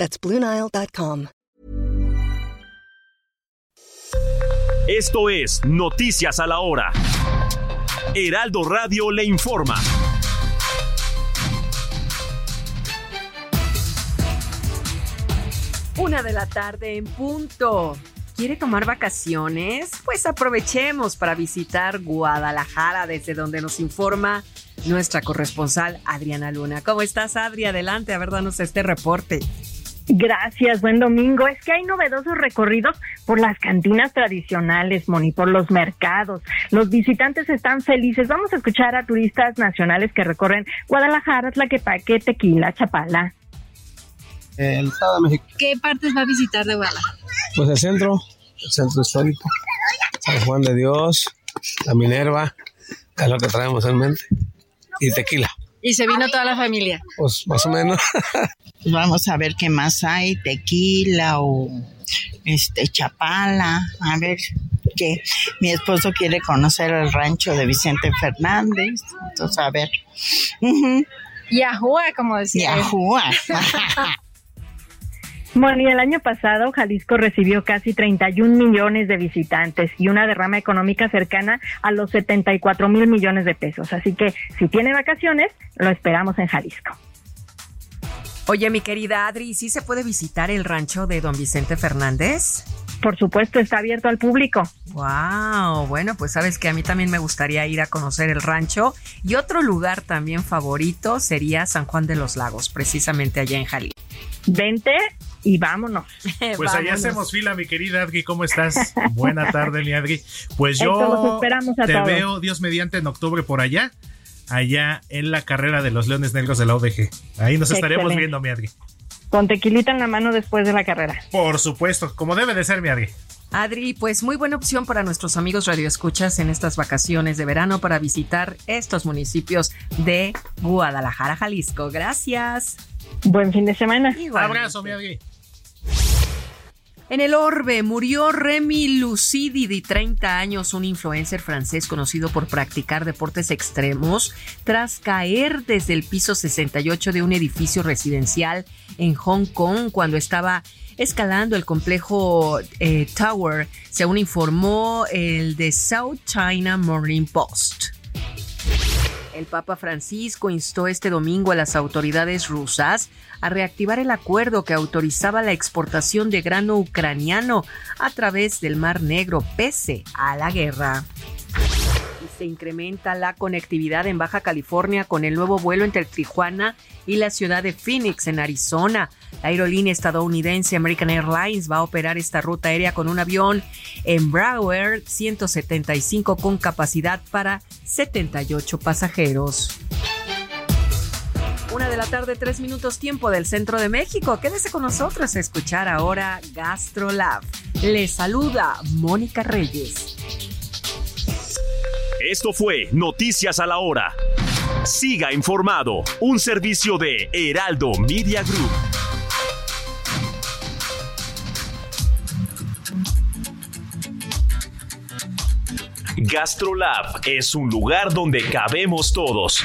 That's BlueNile.com. Esto es Noticias a la Hora. Heraldo Radio le informa. Una de la tarde en punto. ¿Quiere tomar vacaciones? Pues aprovechemos para visitar Guadalajara, desde donde nos informa nuestra corresponsal Adriana Luna. ¿Cómo estás, Adri? Adelante, a ver, danos este reporte. Gracias, buen domingo. Es que hay novedosos recorridos por las cantinas tradicionales, Moni, por los mercados. Los visitantes están felices. Vamos a escuchar a turistas nacionales que recorren Guadalajara, Tlaquepaque, Tequila, Chapala. El Estado de México. ¿Qué partes va a visitar de Guadalajara? Pues el centro, el centro histórico, San Juan de Dios, la Minerva, que es lo que traemos en mente, y Tequila. ¿Y se vino toda la familia? Pues más o menos. Pues vamos a ver qué más hay, tequila o este chapala, a ver que mi esposo quiere conocer el rancho de Vicente Fernández, entonces a ver. Uh Yahua, como decía. Yahua. Moni, el año pasado Jalisco recibió casi 31 millones de visitantes y una derrama económica cercana a los 74 mil millones de pesos. Así que si tiene vacaciones, lo esperamos en Jalisco. Oye, mi querida Adri, ¿sí se puede visitar el rancho de don Vicente Fernández? Por supuesto, está abierto al público. Wow, bueno, pues sabes que a mí también me gustaría ir a conocer el rancho y otro lugar también favorito sería San Juan de los Lagos, precisamente allá en Jalisco. Vente y vámonos. Pues allá hacemos fila, mi querida Adri, ¿cómo estás? Buena tarde, mi Adri. Pues yo esperamos a te todos. veo, Dios mediante, en octubre por allá, allá en la carrera de los Leones Negros de la ODG. Ahí nos estaremos Excelente. viendo, mi Adri. Con tequilita en la mano después de la carrera. Por supuesto, como debe de ser, mi Adri. Adri, pues muy buena opción para nuestros amigos radioescuchas en estas vacaciones de verano para visitar estos municipios de Guadalajara, Jalisco. Gracias. Buen fin de semana. Abrazo, mi Adri. En el orbe murió Remy Lucidi, de 30 años, un influencer francés conocido por practicar deportes extremos, tras caer desde el piso 68 de un edificio residencial en Hong Kong cuando estaba escalando el complejo eh, Tower, según informó el de South China Morning Post. El Papa Francisco instó este domingo a las autoridades rusas a reactivar el acuerdo que autorizaba la exportación de grano ucraniano a través del Mar Negro pese a la guerra. Se incrementa la conectividad en Baja California con el nuevo vuelo entre Tijuana y la ciudad de Phoenix, en Arizona. La aerolínea estadounidense American Airlines va a operar esta ruta aérea con un avión Embraer 175 con capacidad para 78 pasajeros. Una de la tarde, tres minutos tiempo del centro de México. Quédese con nosotros a escuchar ahora GastroLab. Le saluda Mónica Reyes. Esto fue Noticias a la Hora. Siga informado, un servicio de Heraldo Media Group. GastroLab es un lugar donde cabemos todos.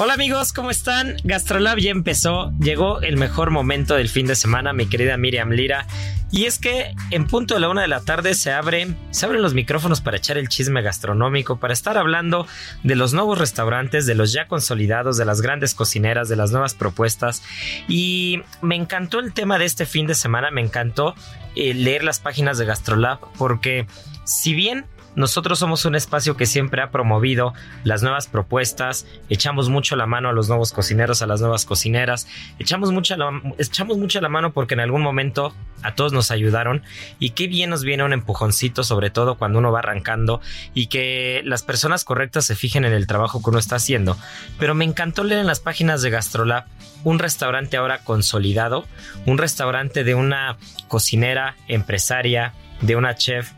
Hola amigos, ¿cómo están? Gastrolab ya empezó, llegó el mejor momento del fin de semana, mi querida Miriam Lira. Y es que en punto de la una de la tarde se abren, se abren los micrófonos para echar el chisme gastronómico, para estar hablando de los nuevos restaurantes, de los ya consolidados, de las grandes cocineras, de las nuevas propuestas. Y me encantó el tema de este fin de semana, me encantó eh, leer las páginas de Gastrolab, porque si bien nosotros somos un espacio que siempre ha promovido las nuevas propuestas, echamos mucho la mano a los nuevos cocineros, a las nuevas cocineras, echamos mucho la, echamos mucho la mano porque en algún momento a todos nos ayudaron y qué bien nos viene un empujoncito, sobre todo cuando uno va arrancando y que las personas correctas se fijen en el trabajo que uno está haciendo. Pero me encantó leer en las páginas de Gastrolab un restaurante ahora consolidado, un restaurante de una cocinera, empresaria, de una chef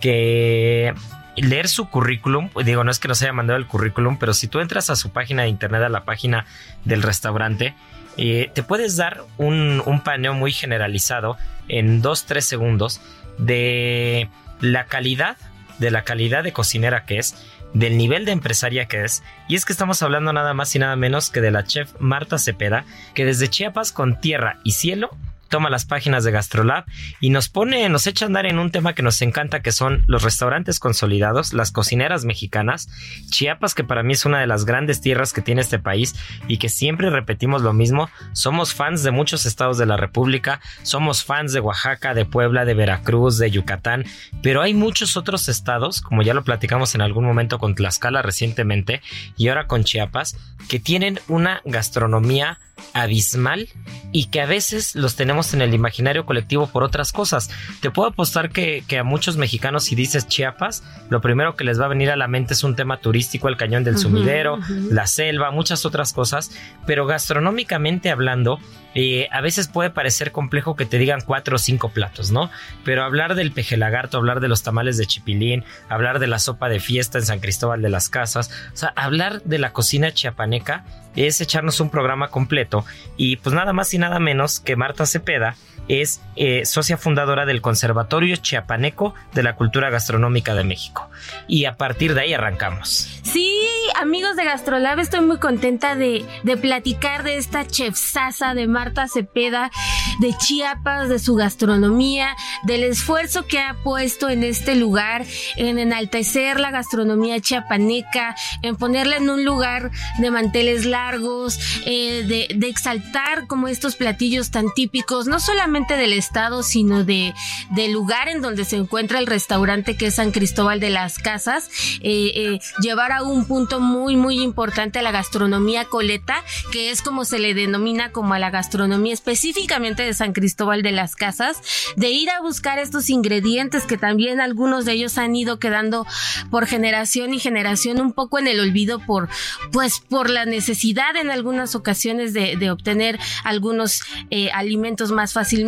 que leer su currículum, digo, no es que nos haya mandado el currículum, pero si tú entras a su página de internet, a la página del restaurante, eh, te puedes dar un, un paneo muy generalizado en 2-3 segundos de la calidad, de la calidad de cocinera que es, del nivel de empresaria que es, y es que estamos hablando nada más y nada menos que de la chef Marta Cepeda, que desde Chiapas con tierra y cielo toma las páginas de Gastrolab y nos pone, nos echa a andar en un tema que nos encanta, que son los restaurantes consolidados, las cocineras mexicanas, Chiapas, que para mí es una de las grandes tierras que tiene este país y que siempre repetimos lo mismo, somos fans de muchos estados de la República, somos fans de Oaxaca, de Puebla, de Veracruz, de Yucatán, pero hay muchos otros estados, como ya lo platicamos en algún momento con Tlaxcala recientemente y ahora con Chiapas, que tienen una gastronomía abismal y que a veces los tenemos en el imaginario colectivo por otras cosas. Te puedo apostar que, a muchos mexicanos si dices Chiapas, lo primero que les va a venir a la mente es un tema turístico, el cañón del sumidero, la selva, muchas otras cosas, pero gastronómicamente hablando, eh, a veces puede parecer complejo que te digan cuatro o cinco platos, ¿no? Pero hablar del peje lagarto, hablar de los tamales de chipilín, hablar de la sopa de fiesta en San Cristóbal de las Casas, o sea, hablar de la cocina chiapaneca es echarnos un programa completo y pues nada más y nada menos que Marta Cepeda es eh, socia fundadora del Conservatorio Chiapaneco de la Cultura Gastronómica de México. Y a partir de ahí arrancamos. Sí, amigos de Gastrolab, estoy muy contenta de, de platicar de esta chefsasa de Marta Cepeda, de Chiapas, de su gastronomía, del esfuerzo que ha puesto en este lugar, en enaltecer la gastronomía chiapaneca, en ponerla en un lugar de manteles largos, eh, de, de exaltar como estos platillos tan típicos, no solamente del estado, sino de, del lugar en donde se encuentra el restaurante que es San Cristóbal de las Casas, eh, eh, llevar a un punto muy, muy importante a la gastronomía coleta, que es como se le denomina como a la gastronomía específicamente de San Cristóbal de las Casas, de ir a buscar estos ingredientes que también algunos de ellos han ido quedando por generación y generación un poco en el olvido por, pues, por la necesidad en algunas ocasiones de, obtener algunos eh, alimentos más fácilmente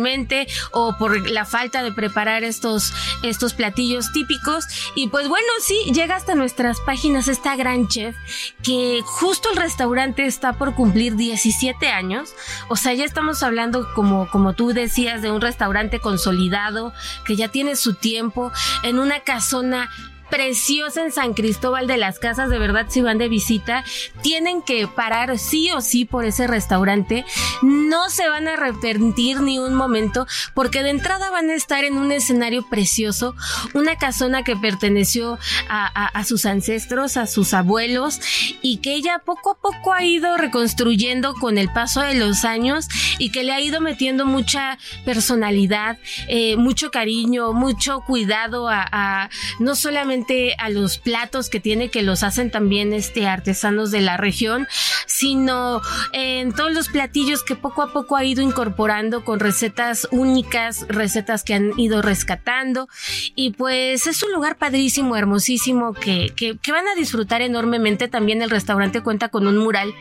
o por la falta de preparar estos, estos platillos típicos. Y pues bueno, sí, llega hasta nuestras páginas esta gran chef que justo el restaurante está por cumplir 17 años. O sea, ya estamos hablando, como, como tú decías, de un restaurante consolidado que ya tiene su tiempo en una casona preciosa en San Cristóbal de las Casas, de verdad si van de visita, tienen que parar sí o sí por ese restaurante, no se van a arrepentir ni un momento, porque de entrada van a estar en un escenario precioso, una casona que perteneció a, sus ancestros, a sus abuelos, y que ella poco a poco ha ido reconstruyendo con el paso de los años y que le ha ido metiendo mucha personalidad, eh, mucho cariño, mucho cuidado a no solamente a los platos que tiene que los hacen también este artesanos de la región, sino en todos los platillos que poco a poco ha ido incorporando con recetas únicas, recetas que han ido rescatando y pues es un lugar padrísimo, hermosísimo que, que, van a disfrutar enormemente. También el restaurante cuenta con un mural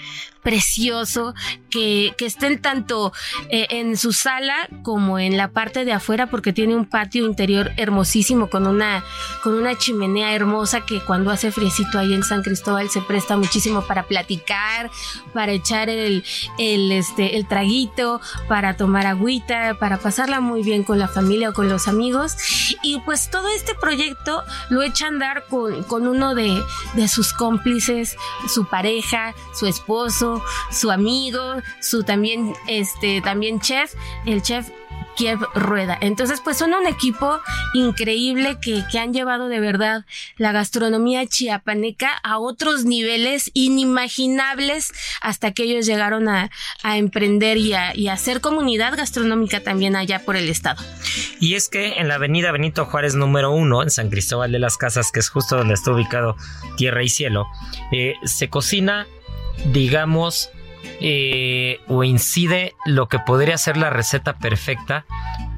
precioso que, que estén tanto eh, en su sala como en la parte de afuera porque tiene un patio interior hermosísimo con una, con una chimenea hermosa que cuando hace friecito ahí en San Cristóbal se presta muchísimo para platicar, para echar el, el, este, el traguito, para tomar agüita, para pasarla muy bien con la familia o con los amigos. Y pues todo este proyecto lo echa a andar con, con uno de, de sus cómplices, su pareja, su esposo, su amigo, su también, este, también chef, el chef Kiev Rueda. Entonces, pues son un equipo increíble que, que han llevado de verdad la gastronomía chiapaneca a otros niveles inimaginables hasta que ellos llegaron a, a emprender y a, hacer comunidad gastronómica también allá por el estado. Y es que en la avenida Benito Juárez número uno, en San Cristóbal de las Casas, que es justo donde está ubicado Tierra y Cielo, eh, se cocina, digamos, eh, o incide lo que podría ser la receta perfecta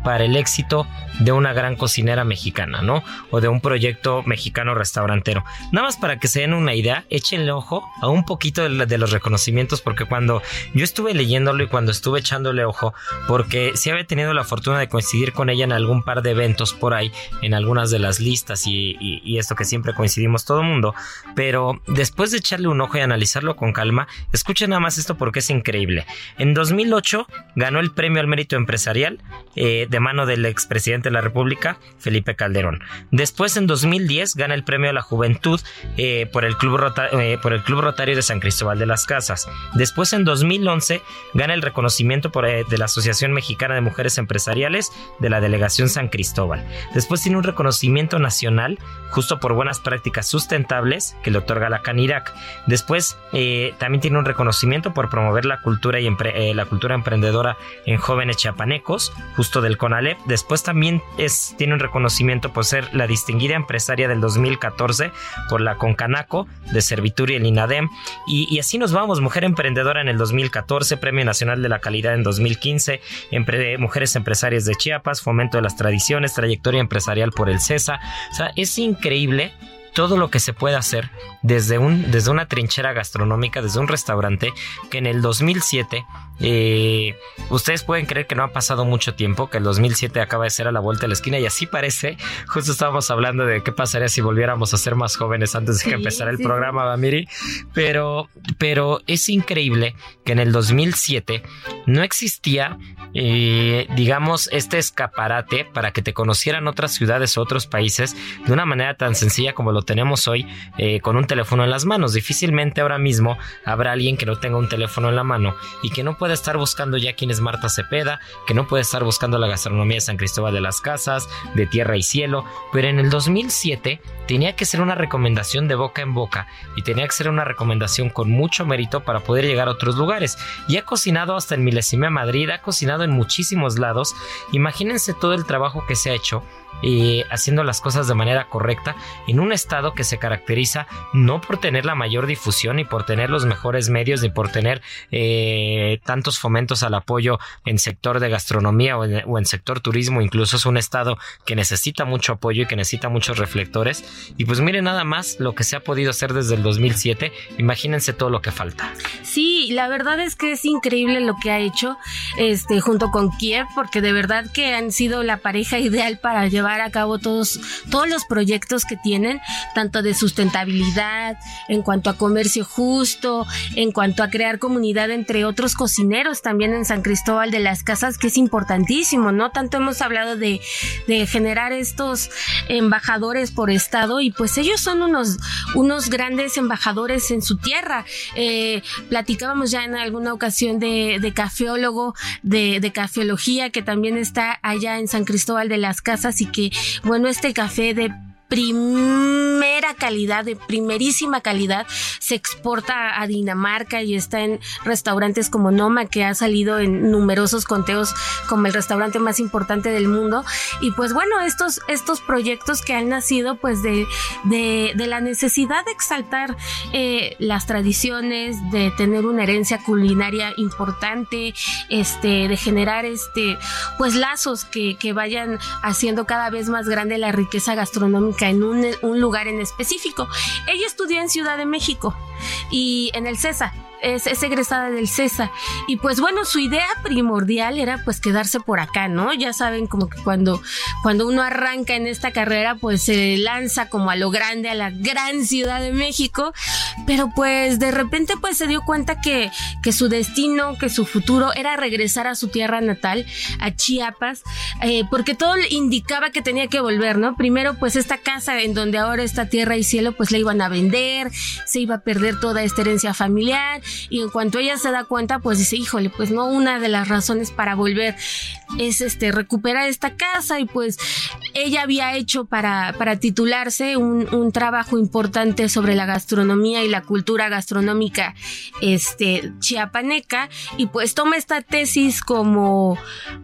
para el éxito de una gran cocinera mexicana, ¿no? O de un proyecto mexicano restaurantero. Nada más para que se den una idea, échenle ojo a un poquito de, los reconocimientos, porque cuando yo estuve leyéndolo y cuando estuve echándole ojo, porque sí había tenido la fortuna de coincidir con ella en algún par de eventos por ahí, en algunas de las listas y, esto que siempre coincidimos todo el mundo, pero después de echarle un ojo y analizarlo con calma, escuchen nada más esto porque es increíble. En 2008 ganó el premio al mérito empresarial eh, de mano del expresidente de la República, Felipe Calderón. Después, en 2010, gana el premio a la juventud eh, por, el Club eh, por el Club Rotario de San Cristóbal de las Casas. Después, en 2011, gana el reconocimiento por, de la Asociación Mexicana de Mujeres Empresariales de la Delegación San Cristóbal. Después tiene un reconocimiento nacional justo por buenas prácticas sustentables que le otorga la CANIRAC. Después también tiene un reconocimiento por promover la cultura y la cultura emprendedora en jóvenes chiapanecos, justo del CONALEP. Después también es, tiene un reconocimiento por ser la distinguida empresaria del 2014 por la Concanaco de Servitur y el INADEM. Y, así nos vamos, Mujer Emprendedora en el 2014, Premio Nacional de la Calidad en 2015, Mujeres Empresarias de Chiapas, Fomento de las Tradiciones, Trayectoria Empresarial por el CESA. O sea, es increíble todo lo que se puede hacer desde, un, desde una trinchera gastronómica, desde un restaurante, que en el 2007, eh, ustedes pueden creer que no ha pasado mucho tiempo, que el 2007 acaba de ser a la vuelta de la esquina y así parece, justo estábamos hablando de qué pasaría si volviéramos a ser más jóvenes antes de que empezara el programa, Bamiri, pero, pero es increíble que en el 2007 no existía, eh, digamos, este escaparate para que te conocieran otras ciudades o otros países de una manera tan sencilla como tenemos hoy eh, con un teléfono en las manos. Difícilmente ahora mismo habrá alguien que no tenga un teléfono en la mano y que no pueda estar buscando ya quién es Marta Cepeda, que no puede estar buscando la gastronomía de San Cristóbal de las Casas, de Tierra y Cielo, pero en el 2007 tenía que ser una recomendación de boca en boca y tenía que ser una recomendación con mucho mérito para poder llegar a otros lugares. Y ha cocinado hasta en Milesime Madrid, ha cocinado en muchísimos lados. Imagínense todo el trabajo que se ha hecho eh, haciendo las cosas de manera correcta en un estado que se caracteriza no por tener la mayor difusión y por tener los mejores medios ni por tener eh, tantos fomentos al apoyo en sector de gastronomía o en, o en, sector turismo incluso es un estado que necesita mucho apoyo y que necesita muchos reflectores. Y pues miren nada más lo que se ha podido hacer desde el 2007 imagínense todo lo que falta. Sí la verdad es que es increíble lo que ha hecho este junto con Kiev porque de verdad que han sido la pareja ideal para llevar a cabo todos, todos los proyectos que tienen, tanto de sustentabilidad, en cuanto a comercio justo, en cuanto a crear comunidad entre otros cocineros también en San Cristóbal de las Casas, que es importantísimo, ¿no? Tanto hemos hablado de, de generar estos embajadores por estado y pues ellos son unos, unos grandes embajadores en su tierra. Eh, platicábamos ya en alguna ocasión de, de cafeólogo, de, cafeología, que también está allá en San Cristóbal de las Casas y que bueno, este café de primera calidad, de primerísima calidad, se exporta a Dinamarca y está en restaurantes como Noma, que ha salido en numerosos conteos como el restaurante más importante del mundo. Y pues bueno, estos, estos proyectos que han nacido pues de, de, la necesidad de exaltar eh, las tradiciones, de tener una herencia culinaria importante, este, de generar este, pues lazos que, que vayan haciendo cada vez más grande la riqueza gastronómica en un, un lugar en específico. Ella estudió en Ciudad de México y en el CESA es, egresada del CESA. Y pues bueno, su idea primordial era pues quedarse por acá, ¿no? Ya saben como que cuando, cuando uno arranca en esta carrera pues se lanza como a lo grande, a la gran Ciudad de México, pero pues de repente pues se dio cuenta que, que su destino, que su futuro era regresar a su tierra natal, a Chiapas, eh, porque todo indicaba que tenía que volver, ¿no? Primero pues esta casa en donde ahora está tierra y cielo pues la iban a vender, se iba a perder toda esta herencia familiar, y en cuanto ella se da cuenta, pues dice, híjole, pues no, una de las razones para volver es este recuperar esta casa y pues ella había hecho para, para titularse un, un trabajo importante sobre la gastronomía y la cultura gastronómica este, chiapaneca y pues toma esta tesis como,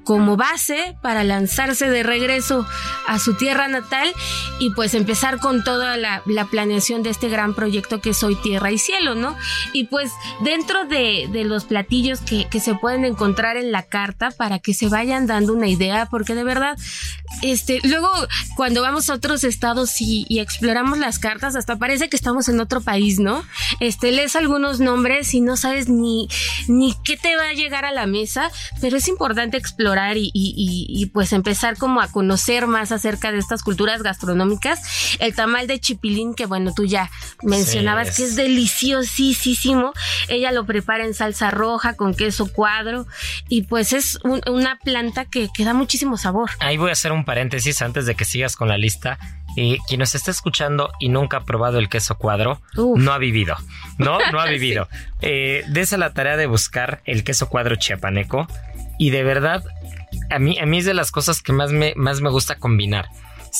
como base para lanzarse de regreso a su tierra natal y pues empezar con toda la, la planeación de este gran proyecto que es Hoy Tierra y Cielo, ¿no? Y pues dentro de, de los platillos que, que se pueden encontrar en la carta para que se vayan dando una idea, porque de verdad, este, luego cuando vamos a otros estados y, y exploramos las cartas, hasta parece que estamos en otro país, ¿no? Este, lees algunos nombres y no sabes ni, ni qué te va a llegar a la mesa, pero es importante explorar y, y- y- y, pues empezar como a conocer más acerca de estas culturas gastronómicas. El tamal de chipilín, que bueno, tú ya mencionabas Sí, que es deliciosísimo. Ella lo prepara en salsa roja con queso cuadro y pues es un- una planta que, que da muchísimo sabor. Ahí voy a hacer un paréntesis antes de que sigas con la lista. Y quien nos está escuchando y nunca ha probado el queso cuadro, Uf. no ha vivido. No, no ha Sí. vivido. Eh, dese la tarea de buscar el queso cuadro chiapaneco. Y de verdad, a mí, a mí es de las cosas que más me, más me gusta combinar.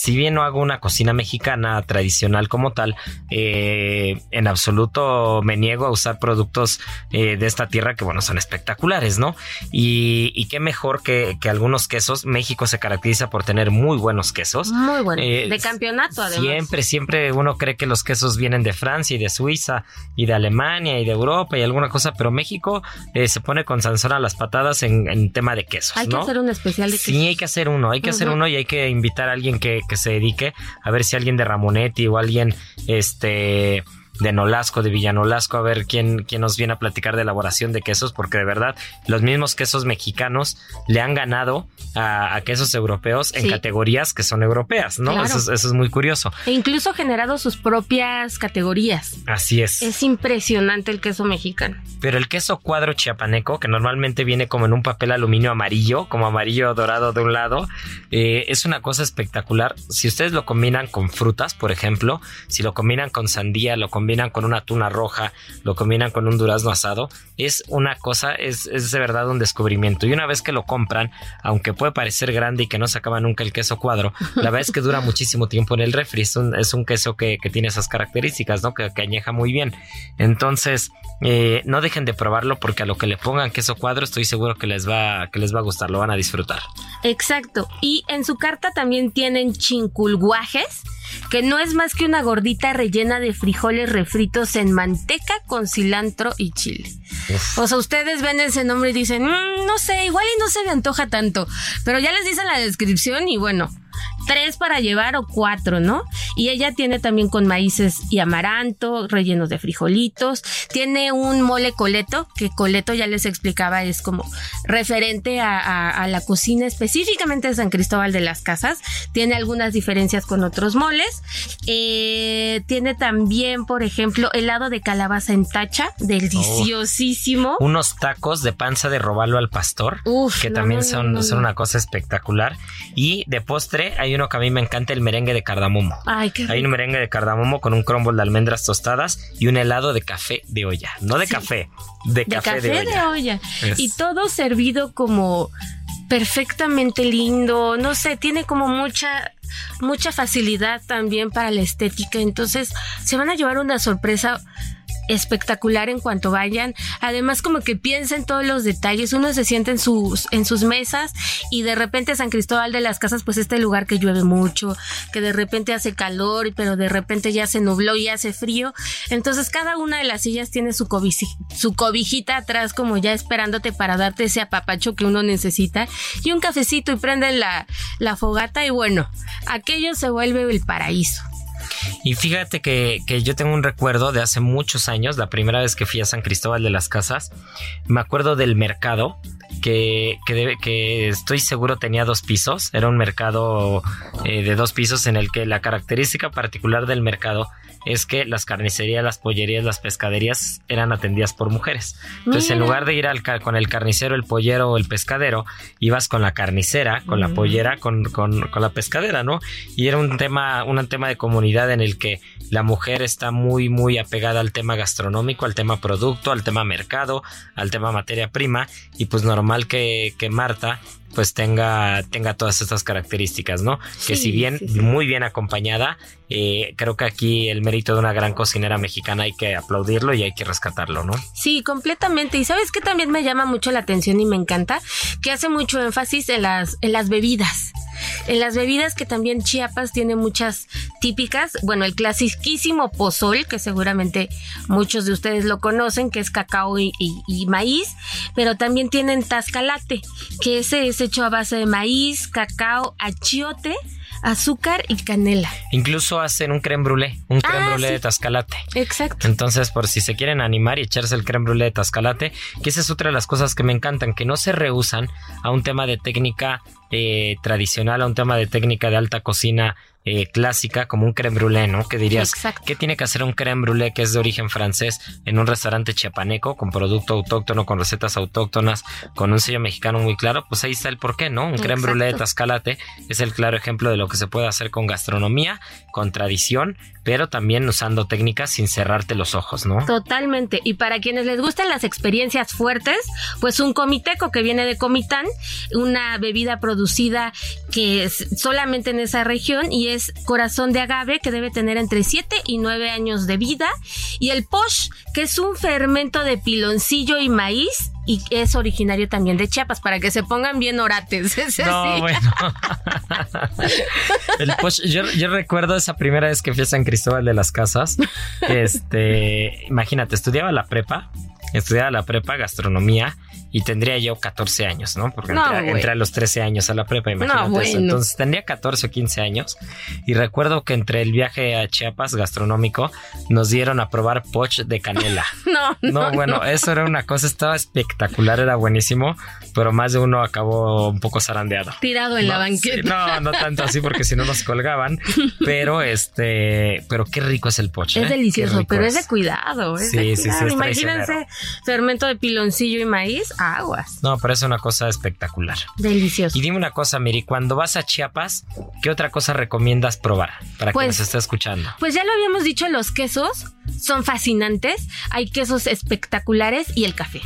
Si bien no hago una cocina mexicana tradicional como tal, eh, en absoluto me niego a usar productos eh, de esta tierra que, bueno, son espectaculares, ¿no? Y, y qué mejor que, que algunos quesos. México se caracteriza por tener muy buenos quesos. Muy bueno. Eh, de campeonato, además. Siempre, siempre uno cree que los quesos vienen de Francia y de Suiza y de Alemania y de Europa y alguna cosa, pero México eh, se pone con Sansón a las patadas en, en tema de quesos, Hay que hacer un especial de Sí, hay que hacer uno, hay que hacer uno y hay que invitar a alguien que, que se dedique a ver si alguien de Ramonetti o alguien este de Nolasco, de Villanolasco, a ver quién, quién nos viene a platicar de elaboración de quesos, porque de verdad los mismos quesos mexicanos le han ganado a, a quesos europeos en Sí. categorías que son europeas, ¿no? Claro. Eso, es, eso es muy curioso. E incluso generado sus propias categorías. Así es. Es impresionante el queso mexicano. Pero el queso cuadro chiapaneco, que normalmente viene como en un papel aluminio amarillo, como amarillo dorado de un lado, eh, es una cosa espectacular. Si ustedes lo combinan con frutas, por ejemplo, si lo combinan con sandía, lo combinan con una tuna roja, lo combinan con un durazno asado, es una cosa, es, es de verdad un descubrimiento. Y una vez que lo compran, aunque puede parecer grande y que no se acaba nunca el queso cuadro, la verdad es que dura muchísimo tiempo en el refri. Es un, es un queso que, que tiene esas características, ¿no? Que, que añeja muy bien. Entonces, eh, no dejen de probarlo porque a lo que le pongan queso cuadro estoy seguro que les va, que les va a gustar, lo van a disfrutar. Exacto. Y en su carta también tienen chinculguajes, que no es más que una gordita rellena de frijoles refritos en manteca con cilantro y chile. O sea, ustedes ven ese nombre y dicen, "Mm, no sé, igual y no se me antoja tanto. Pero ya les dicen la descripción y bueno, tres para llevar o cuatro, ¿no? Y ella tiene también con maíces y amaranto, rellenos de frijolitos. Tiene un mole coleto, que coleto ya les explicaba, es como referente a, a- a la cocina específicamente de San Cristóbal de las Casas. Tiene algunas diferencias con otros moles. Eh, tiene también, por ejemplo, helado de calabaza en tacha, deliciosísimo. Unos tacos de panza de robalo al pastor, Uf, que no, también no, son, no, son una cosa espectacular. Y de postre hay uno que a mí me encanta, el merengue de cardamomo. Ay, qué Hay un merengue de cardamomo con un crumble de almendras tostadas y un helado de café de olla. No de Sí. café, de, de café, de olla. Es- Y todo servido como perfectamente lindo, no sé, tiene como mucha mucha facilidad también para la estética, entonces se van a llevar una sorpresa espectacular en cuanto vayan. Además, como que piensen todos los detalles. Uno se siente en sus, en sus mesas y de repente San Cristóbal de las Casas, pues este lugar que llueve mucho, que de repente hace calor, pero de repente ya se nubló y hace frío. Entonces, cada una de las sillas tiene su, su cobijita atrás, como ya esperándote para darte ese apapacho que uno necesita. Y un cafecito y prenden la, la fogata y bueno, aquello se vuelve el paraíso. Y fíjate que, que yo tengo un recuerdo de hace muchos años, la primera vez que fui a San Cristóbal de las Casas, me acuerdo del mercado, que, que, que estoy seguro tenía dos pisos, era un mercado eh, de dos pisos en el que la característica particular del mercado es que las carnicerías, las pollerías, las pescaderías eran atendidas por mujeres. Entonces, en lugar de ir al con el carnicero, el pollero o el pescadero, ibas con la carnicera, con la pollera, con, con, con, la pescadera, ¿no? Y era un tema, un tema de comunidad en el que la mujer está muy, muy apegada al tema gastronómico, al tema producto, al tema mercado, al tema materia prima, y pues normal que, que Marta pues tenga, tenga todas estas características, ¿no? que si bien muy bien acompañada, eh, creo que aquí el mérito de una gran cocinera mexicana hay que aplaudirlo y hay que rescatarlo, ¿no? Sí, completamente. Y sabes que también me llama mucho la atención y me encanta que hace mucho énfasis en las, en las bebidas. En las bebidas que también Chiapas tiene muchas típicas, bueno, el clasiquísimo pozol, que seguramente muchos de ustedes lo conocen, que es cacao y, maíz, pero también tienen tascalate, que ese es hecho a base de maíz, cacao, achiote, azúcar y canela. Incluso hacen un creme brûlée, un creme Ah, brûlée sí. de tascalate. Exacto. Entonces, por si se quieren animar y echarse el creme brûlée de tascalate, que esa es otra de las cosas que me encantan, que no se rehusan a un tema de técnica eh, tradicional, a un tema de técnica de alta cocina eh, clásica, como un creme brûlée, ¿no? Que dirías, Exacto. ¿qué tiene que hacer un creme brûlée que es de origen francés en un restaurante chiapaneco, con producto autóctono, con recetas autóctonas, con un sello mexicano muy claro? Pues ahí está el porqué, ¿no? Un creme brûlée de Exacto. tascalate es el claro ejemplo de lo que se puede hacer con gastronomía, con tradición, pero también usando técnicas sin cerrarte los ojos, ¿no? Totalmente. Y para quienes les gustan las experiencias fuertes, pues un comiteco que viene de Comitán, una bebida producida que es solamente en esa región y es corazón de agave que debe tener entre 7 y 9 años de vida. Y el posh, que es un fermento de piloncillo y maíz y es originario también de Chiapas, para que se pongan bien orates. Ese No, bueno. El posh- yo, yo recuerdo esa primera vez que fui a San Cristóbal de las Casas. Este, imagínate, estudiaba la prepa, estudiaba la prepa, gastronomía, y tendría yo 14 años, ¿no? Porque No, entré, a los 13 años a la prepa, imagínate No, eso. Entonces tendría 14 o 15 años. Y recuerdo que entre el viaje a Chiapas gastronómico nos dieron a probar poch de canela. No, No, no, bueno, no. eso era una cosa, estaba espectacular, era buenísimo, pero más de uno acabó un poco zarandeado. Tirado en la banqueta. sí, no, no tanto así porque si no nos colgaban, pero este, pero qué rico es el poche. Es ¿eh? Delicioso, pero es de cuidado. Es Sí, de sí, sí, es Imagínense. Fermento de piloncillo y maíz, aguas. No, pero es una cosa espectacular. Delicioso. Y dime una cosa, Miri, cuando vas a Chiapas, ¿qué otra cosa recomiendas probar para Pues- quien nos está escuchando? Pues ya lo habíamos dicho, los quesos son fascinantes. Hay quesos espectaculares y el café.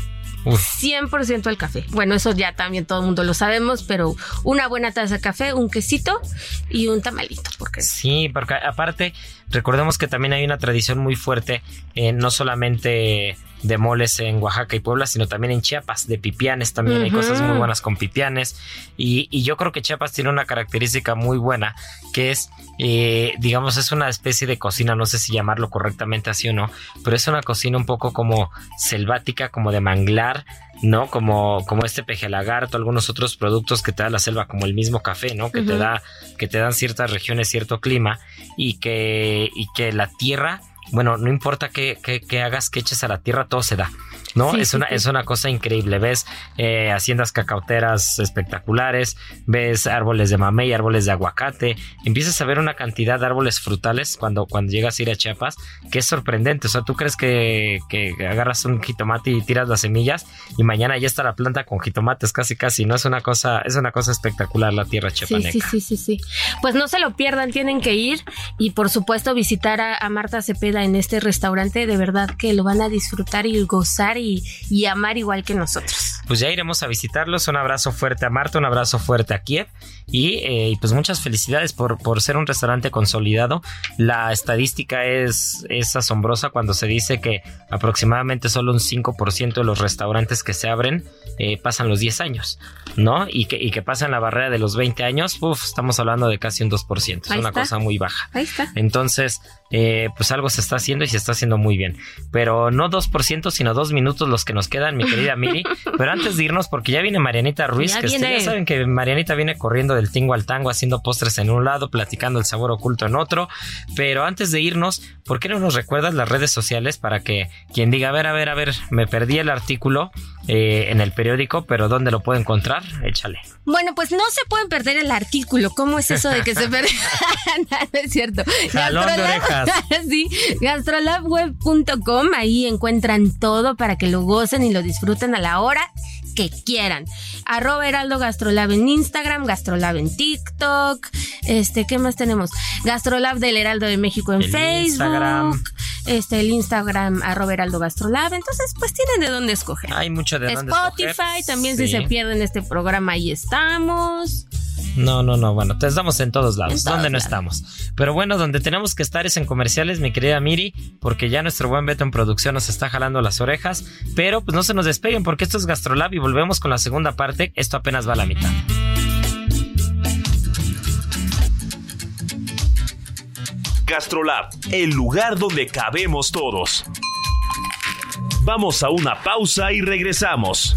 Uf. 100% el café. Bueno, eso ya también todo el mundo lo sabemos, pero una buena taza de café, un quesito y un tamalito. Porque Sí, porque aparte, recordemos que también hay una tradición muy fuerte, eh, no solamente de moles en Oaxaca y Puebla, sino también en Chiapas, de pipianes también. Hay cosas muy buenas con pipianes. Y, y yo creo que Chiapas tiene una característica muy buena, que es, eh, digamos, es una especie de cocina, no sé si llamarlo correctamente así o no, pero es una cocina un poco como selvática, como de manglar. ¿no? Como, como este peje lagarto, algunos otros productos que te da la selva, como el mismo café, ¿no? Que te da, que te dan ciertas regiones, cierto clima, y que, y que la tierra, bueno, no importa qué, qué, qué hagas, que eches a la tierra, todo se da. ¿No? Sí, es, sí, una, sí. es una cosa increíble. Ves eh, haciendas cacauteras espectaculares, ves árboles de mamey, árboles de aguacate, empiezas a ver una cantidad de árboles frutales cuando, cuando llegas a ir a Chiapas, que es sorprendente. O sea, tú crees que, que agarras un jitomate y tiras las semillas y mañana ya está la planta con jitomates, casi casi, ¿no? Es una cosa, es una cosa espectacular la tierra chiapaneca. sí, sí, sí, sí. Pues no se lo pierdan, tienen que ir y por supuesto visitar a, a Marta Cepeda en este restaurante. De verdad que lo van a disfrutar y gozar y, amar igual que nosotros. Pues ya iremos a visitarlos. Un abrazo fuerte a Marta, un abrazo fuerte a Kiev. Y, eh, pues muchas felicidades por, por ser un restaurante consolidado. La estadística es, es asombrosa cuando se dice que aproximadamente solo un 5% de los restaurantes que se abren eh, pasan los 10 años, ¿no? Y que, y que pasan la barrera de los 20 años, uf, estamos hablando de casi un 2%. Es Ahí una está. cosa muy baja. Ahí está. Entonces, eh, pues algo se está haciendo y se está haciendo muy bien. Pero no 2%, sino dos minutos los que nos quedan, mi querida Miri. Pero antes de irnos, porque ya viene Marianita Ruiz, Ya que este, viene. ya saben que Marianita viene corriendo del tingo al tango, haciendo postres en un lado, platicando el sabor oculto en otro. Pero antes de irnos, ¿por qué no nos recuerdas las redes sociales para que quien diga, a ver, a ver, a ver, me perdí el artículo eh, en el periódico, pero ¿dónde lo puedo encontrar? Échale. Bueno, pues no se pueden perder el artículo. ¿Cómo es eso de que se pierde? no, no es cierto. Jalón de orejas. sí, gastrolabweb.com. Ahí encuentran todo para que lo gocen y lo disfruten a la hora que quieran. Arroba Heraldo Gastrolab en Instagram, Gastrolab en TikTok. Este, ¿qué más tenemos? Gastrolab del Heraldo de México en El Facebook. Instagram. Este, el Instagram, arroba Heraldo Gastrolab. Entonces, pues tienen de dónde escoger. Hay mucho de dónde Spotify, escoger. también Sí. si se pierden este programa, ahí estamos. No, no, no, bueno, te estamos en todos lados, En todos donde no estamos. Pero bueno, donde tenemos que estar es en comerciales, mi querida Miri, porque ya nuestro buen Beto en producción nos está jalando las orejas, pero pues no se nos despeguen porque esto es Gastrolab y volvemos con la segunda parte, esto apenas va a la mitad. Gastrolab, el lugar donde cabemos todos. Vamos a una pausa y regresamos.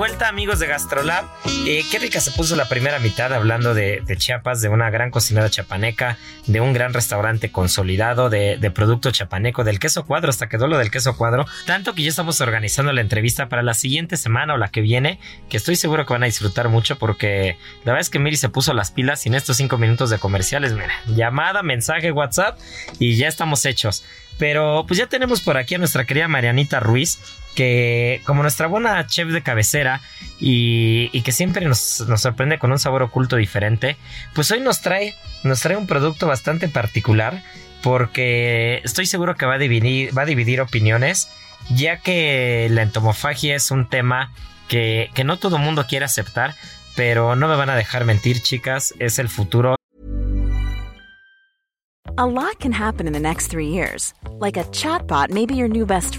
Vuelta, amigos de Gastrolab. Eh, qué rica se puso la primera mitad hablando de, de Chiapas, de una gran cocinera chapaneca, de un gran restaurante consolidado, de, de producto chapaneco, del queso cuadro, hasta quedó lo del queso cuadro. Tanto que ya estamos organizando la entrevista para la siguiente semana o la que viene, que estoy seguro que van a disfrutar mucho porque la verdad es que Miri se puso las pilas y en estos cinco minutos de comerciales, mira, llamada, mensaje, WhatsApp y ya estamos hechos. Pero pues ya tenemos por aquí a nuestra querida Marianita Ruiz, que como nuestra buena chef de cabecera y, y que siempre nos, nos sorprende con un sabor oculto diferente, pues hoy nos trae, nos trae un producto bastante particular porque estoy seguro que va a dividir, va a dividir opiniones, ya que la entomofagia es un tema que, que no todo el mundo quiere aceptar, pero no me van a dejar mentir chicas, es el futuro A lot can happen in the next three years. Like chatbot your new best.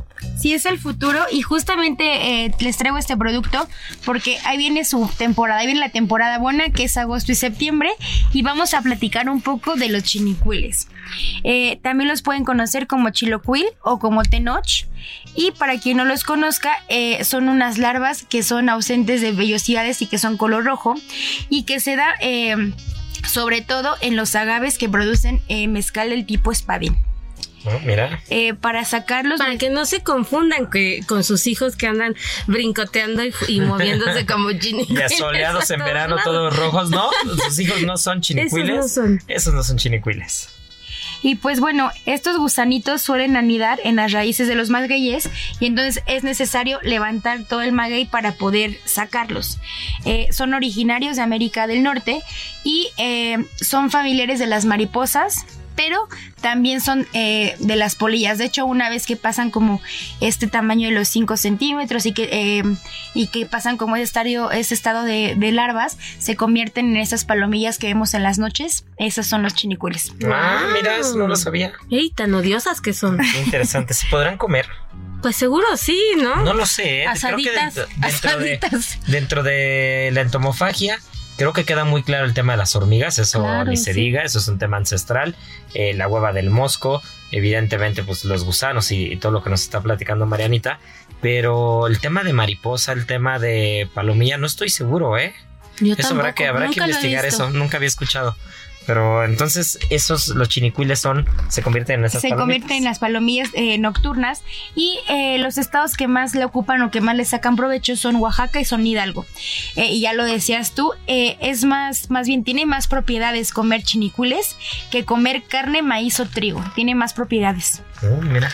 Sí, es el futuro y justamente eh, les traigo este producto porque ahí viene su temporada, ahí viene la temporada buena que es agosto y septiembre y vamos a platicar un poco de los chinicuiles. Eh, también los pueden conocer como chilocuil o como tenoch y para quien no los conozca eh, son unas larvas que son ausentes de vellosidades y que son color rojo y que se da sobre todo en los agaves que producen mezcal del tipo espadín. Eh, para sacarlos Para que no se confundan que, con sus hijos que andan brincoteando y, y moviéndose como chinicuiles. Y asoleados en verano lados. todos rojos, ¿no? Sus hijos no son chinicuiles. Esos no son. Esos no son chinicuiles. Y pues bueno, estos gusanitos suelen anidar en las raíces de los magueyes y entonces es necesario levantar todo el maguey para poder sacarlos. Eh, son originarios de América del Norte y eh, son familiares de las mariposas pero también son eh, de las polillas. De hecho, una vez que pasan como este tamaño de los 5 centímetros y que, eh, y que pasan como ese, estadio, ese estado de, de larvas, se convierten en esas palomillas que vemos en las noches. Esos son los chinicuiles. Ah, mira, eso no lo sabía. ¡Ey, tan odiosas que son! Qué interesante. ¿Se podrán comer? Pues seguro sí, ¿no? No lo sé. ¿eh? Asaditas, Creo que dentro, dentro de, asaditas. dentro de la entomofagia, creo que queda muy claro el tema de las hormigas. Eso Claro, ni se sí. diga. Eso es un tema ancestral. Eh, la hueva del mosco. Evidentemente, pues los gusanos y, y todo lo que nos está platicando Marianita. Pero el tema de mariposa, el tema de palomilla, no estoy seguro, ¿eh? Yo Eso habrá que, habrá que investigar eso. Nunca había escuchado. Pero entonces, esos, los chinicuiles son, se convierten en esas se palomitas. convierten en las palomillas eh, nocturnas y eh, los estados que más le ocupan o que más le sacan provecho son Oaxaca y son Hidalgo. Eh, y ya lo decías tú, eh, es más, más bien tiene más propiedades comer chinicules que comer carne, maíz o trigo. Tiene más propiedades. Oh, mira.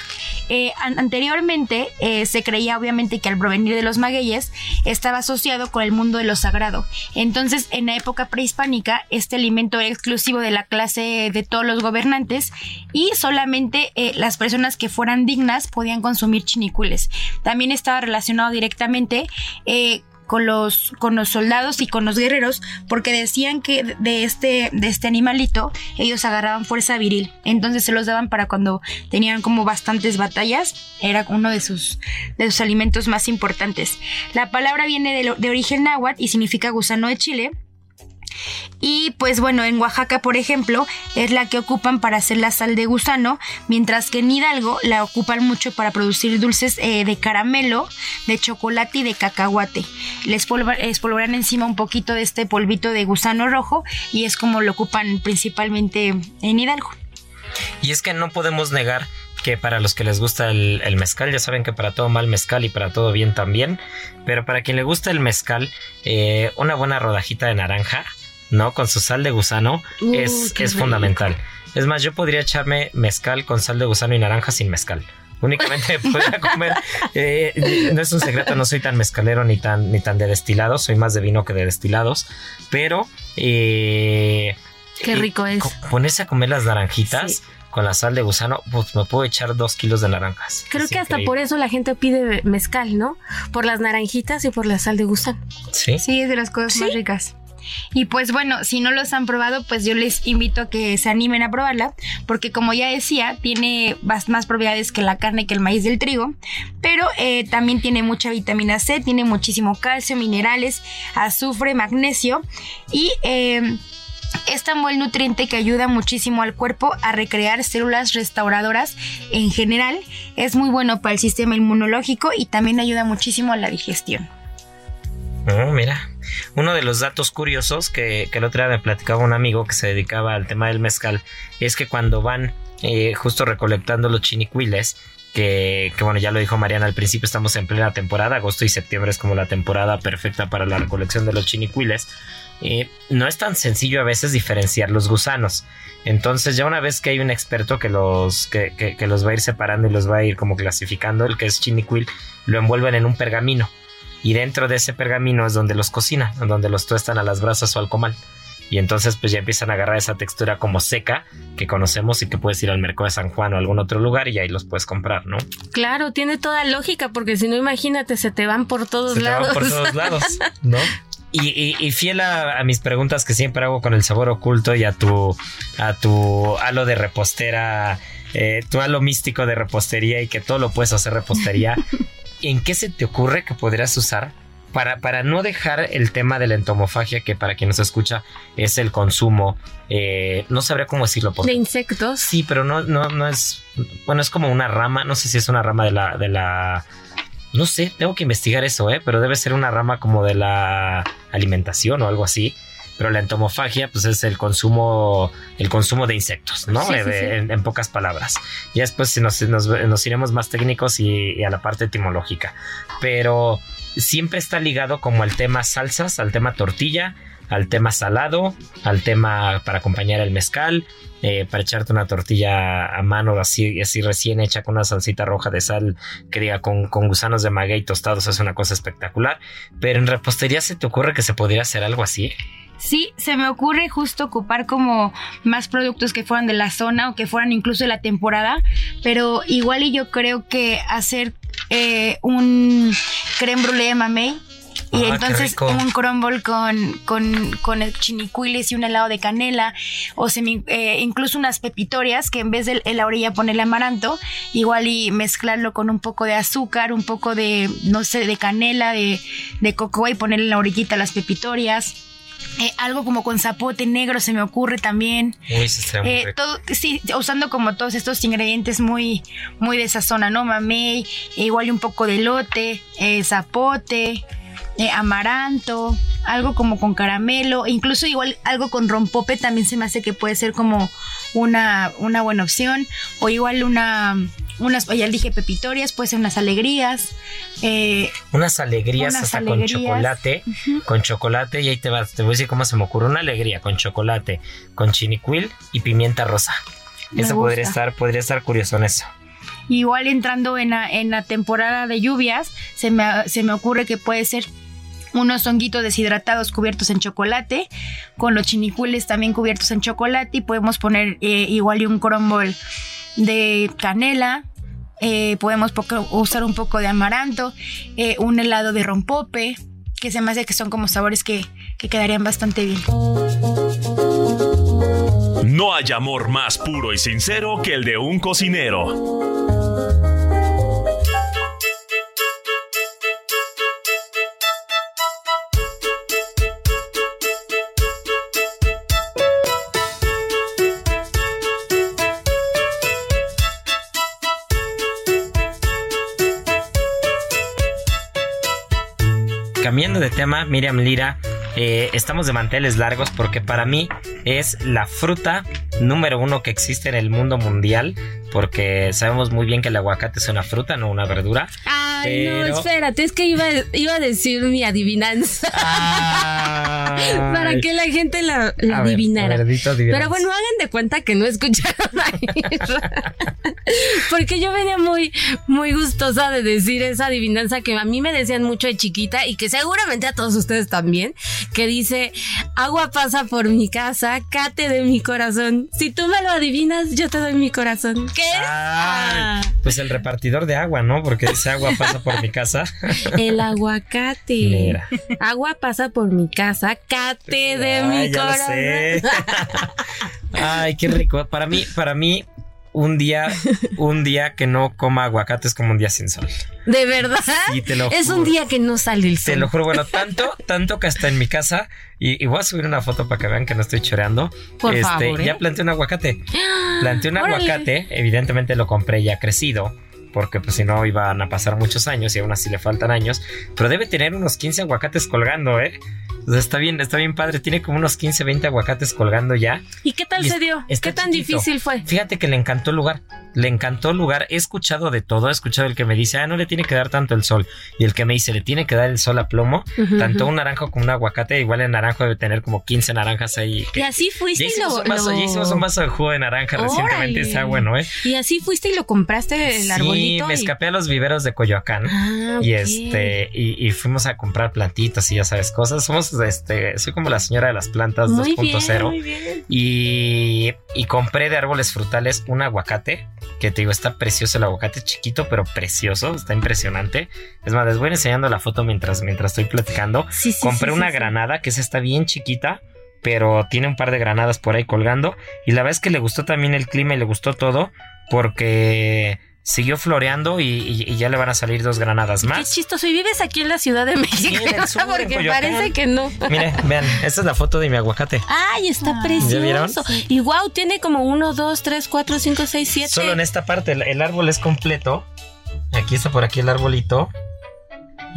Eh, an- anteriormente eh, se creía obviamente que al provenir de los magueyes estaba asociado con el mundo de lo sagrado. Entonces, en la época prehispánica, este alimento era exclusivo de la clase de todos los gobernantes y solamente eh, las personas que fueran dignas podían consumir chinicules. También estaba relacionado directamente con los, con los soldados y con los guerreros, porque decían que de este, de este animalito ellos agarraban fuerza viril. Entonces se los daban para cuando tenían como bastantes batallas. Era uno de sus, de sus alimentos más importantes. La palabra viene de, de origen náhuatl y significa gusano de Chile. Y pues bueno, en Oaxaca, por ejemplo, es la que ocupan para hacer la sal de gusano, mientras que en Hidalgo la ocupan mucho para producir dulces eh, de caramelo, de chocolate y de cacahuate. Les polva- les polvorean encima un poquito de este polvito de gusano rojo y es como lo ocupan principalmente en Hidalgo. Y es que no podemos negar que para los que les gusta el, el mezcal, ya saben que para todo mal mezcal y para todo bien también, pero para quien le gusta el mezcal, eh, una buena rodajita de naranja, ¿no? Con su sal de gusano Uh, es, es fundamental. Es más, yo podría echarme mezcal con sal de gusano y naranja sin mezcal. Únicamente podría comer. eh, no es un secreto, no soy tan mezcalero ni tan, ni tan de destilados, soy más de vino que de destilados. Pero eh, Qué rico es. ponerse a comer las naranjitas Sí. con la sal de gusano, pues me puedo echar dos kilos de naranjas. Creo Es que hasta por eso la gente pide mezcal, ¿no? Por las naranjitas y por la sal de gusano. Sí. Sí, es de las cosas ¿Sí? más ricas. Y pues bueno, si no los han probado, pues yo les invito a que se animen a probarla, porque como ya decía, tiene más propiedades que la carne que el maíz del trigo, pero eh, también tiene mucha vitamina C, tiene muchísimo calcio, minerales, azufre, magnesio y... eh, es tan buen nutriente que ayuda muchísimo al cuerpo a recrear células restauradoras en general. Es muy bueno para el sistema inmunológico y también ayuda muchísimo a la digestión. Oh, mira. Uno de los datos curiosos que, que el otro día me platicaba un amigo que se dedicaba al tema del mezcal es que cuando van eh, justo recolectando los chinicuiles, que, que bueno, ya lo dijo Mariana al principio, estamos en plena temporada, agosto y septiembre es como la temporada perfecta para la recolección de los chinicuiles. eh, no es tan sencillo a veces diferenciar los gusanos. Entonces ya una vez que hay un experto que los, que, que- que los va a ir separando y los va a ir como clasificando, el que es chinicuil, lo envuelven en un pergamino. Y dentro de ese pergamino es donde los cocinan, donde los tuestan a las brasas o al comal. Y entonces pues ya empiezan a agarrar esa textura como seca que conocemos y que puedes ir al mercado de San Juan o a algún otro lugar y ahí los puedes comprar, ¿no? Claro, tiene toda lógica, porque si no, imagínate, se te van por todos Se te lados. van por todos lados, ¿no? Y, y- y fiel a, a mis preguntas que siempre hago con el sabor oculto y a tu, a tu halo de repostera, eh, tu halo místico de repostería y que todo lo puedes hacer repostería, ¿en qué se te ocurre que podrías usar para, para no dejar el tema de la entomofagia, que para quien nos escucha es el consumo, eh, no sabría cómo decirlo. porque- De insectos. Sí, pero no, no, no es. Bueno, es como una rama. No sé si es una rama de la. de la. No sé, tengo que investigar eso, ¿eh? Pero debe ser una rama como de la alimentación o algo así. Pero la entomofagia, pues es el consumo, el consumo de insectos, ¿no? Sí, Eh, sí. En, en pocas palabras. Ya después si nos, nos- nos iremos más técnicos y, y a la parte etimológica. Pero siempre está ligado como al tema salsas, al tema tortilla, al tema salado, al tema para acompañar el mezcal. eh, para echarte una tortilla a mano así, así recién hecha con una salsita roja de sal que diga con, con gusanos de maguey tostados es una cosa espectacular. Pero en repostería se te ocurre que se podría hacer algo así. Sí, se me ocurre justo ocupar como más productos que fueran de la zona o que fueran incluso de la temporada, pero igual y yo creo que hacer eh, un creme brûlée de mamey y Ah, entonces un crumble con, con, con el chinicuiles y un helado de canela, o semi- eh, incluso unas pepitorias que en vez de la orilla ponerle amaranto, igual y mezclarlo con un poco de azúcar, un poco de, no sé, de canela, de, de cocoa y ponerle en la orillita las pepitorias. Eh, algo como con zapote negro se me ocurre también. Muy Eh, todo, sí, usando como todos estos ingredientes muy, muy de esa zona, ¿no? Mamey, e igual un poco de lote, eh, zapote, eh, amaranto, algo como con caramelo, e incluso igual algo con rompope también se me hace que puede ser como una, una buena opción, o igual una, unas, ya dije pepitorias, puede ser unas alegrías, eh, Unas alegrías Unas hasta alegrías. con chocolate. Con chocolate, y ahí te, va, te voy a decir cómo se me ocurre. Una alegría con chocolate, con chinicuil y pimienta rosa. Me Eso podría estar, podría estar curioso en eso. Igual entrando en la, en la temporada de lluvias, se me, se me ocurre que puede ser unos honguitos deshidratados cubiertos en chocolate, con los chinicuiles también cubiertos en chocolate y podemos poner eh, igual y un crumble de canela. eh, podemos poco- usar un poco de amaranto, eh, un helado de rompope, que se me hace que son como sabores que, que quedarían bastante bien. No hay amor más puro y sincero que el de un cocinero. Cambiando de tema, Miriam Lira, eh, estamos de manteles largos porque para mí es la fruta número uno que existe en el mundo mundial, porque sabemos muy bien que el aguacate es una fruta, no una verdura. Ay, no, espérate, es que iba, iba a decir mi adivinanza. Para que la gente la, la A ver, adivinara. a ver. Pero bueno, hagan de cuenta que no escucharon a Isra. Porque yo venía muy, muy gustosa de decir esa adivinanza que a mí me decían mucho de chiquita y que seguramente a todos ustedes también, que dice, agua pasa por mi casa, cate de mi corazón. Si tú me lo adivinas, yo te doy mi corazón. ¿Qué? Ah, Pues el repartidor de agua, ¿no? Porque ese agua pasa por mi casa. el aguacate. Mira. Agua pasa por mi casa, cate de mi lo corazón. sé. Ay, qué rico. Para mí, para mí, un día, un día que no coma aguacate es como un día sin sol. ¿De verdad? Sí, te lo es un día que no sale el sol. Te lo juro, bueno, tanto, tanto que hasta en mi casa, y, y voy a subir una foto para que vean que no estoy choreando. Por este, favor, ¿eh? Ya planté un aguacate. Planté un Órale. aguacate, evidentemente lo compré ya crecido. Porque pues si no iban a pasar muchos años y aún así le faltan años. Pero debe tener unos 15 aguacates colgando, ¿eh? O sea, está bien, está bien padre. Tiene como unos 15, 20 aguacates colgando ya. ¿Y qué tal Y se dio? ¿Qué tan chiquito. difícil fue? Fíjate que le encantó el lugar. Le encantó el lugar. He escuchado de todo. He escuchado el que me dice, ah, no le tiene que dar tanto el sol. Y el que me dice, le tiene que dar el sol a plomo. Tanto un naranjo como un aguacate. Igual el naranjo debe tener como 15 naranjas ahí. Y así fuiste Ya y lo, un vaso, lo- ya hicimos un vaso de jugo de naranja recientemente. Está bueno, ¿eh? Y así fuiste y lo compraste el Sí, arbolito. me y- escapé a los viveros de Coyoacán. Ah, Y este, y, y fuimos a comprar plantitas y ya sabes, cosas. Somos este, soy como la señora de las plantas Muy bien, 2.0. muy bien. Y, y compré de árboles frutales un aguacate, que te digo, está precioso el aguacate, chiquito, pero precioso, está impresionante. Es más, les voy enseñando la foto mientras, mientras estoy platicando. Sí, sí, compré sí, una granada, que esa está bien chiquita, pero tiene un par de granadas por ahí colgando. Y la verdad es que le gustó también el clima y le gustó todo, porque siguió floreando y, y- y ya le van a salir dos granadas Qué más. chistoso. ¿Y vives aquí en la Ciudad de México? en el sur de Porque parece que no. Miren, vean, esta es la foto de mi aguacate. Ay, está precioso. Y wow, tiene como uno, dos, tres, cuatro, cinco, seis, siete. Solo en esta parte, el, el árbol es completo. Aquí está por aquí el arbolito.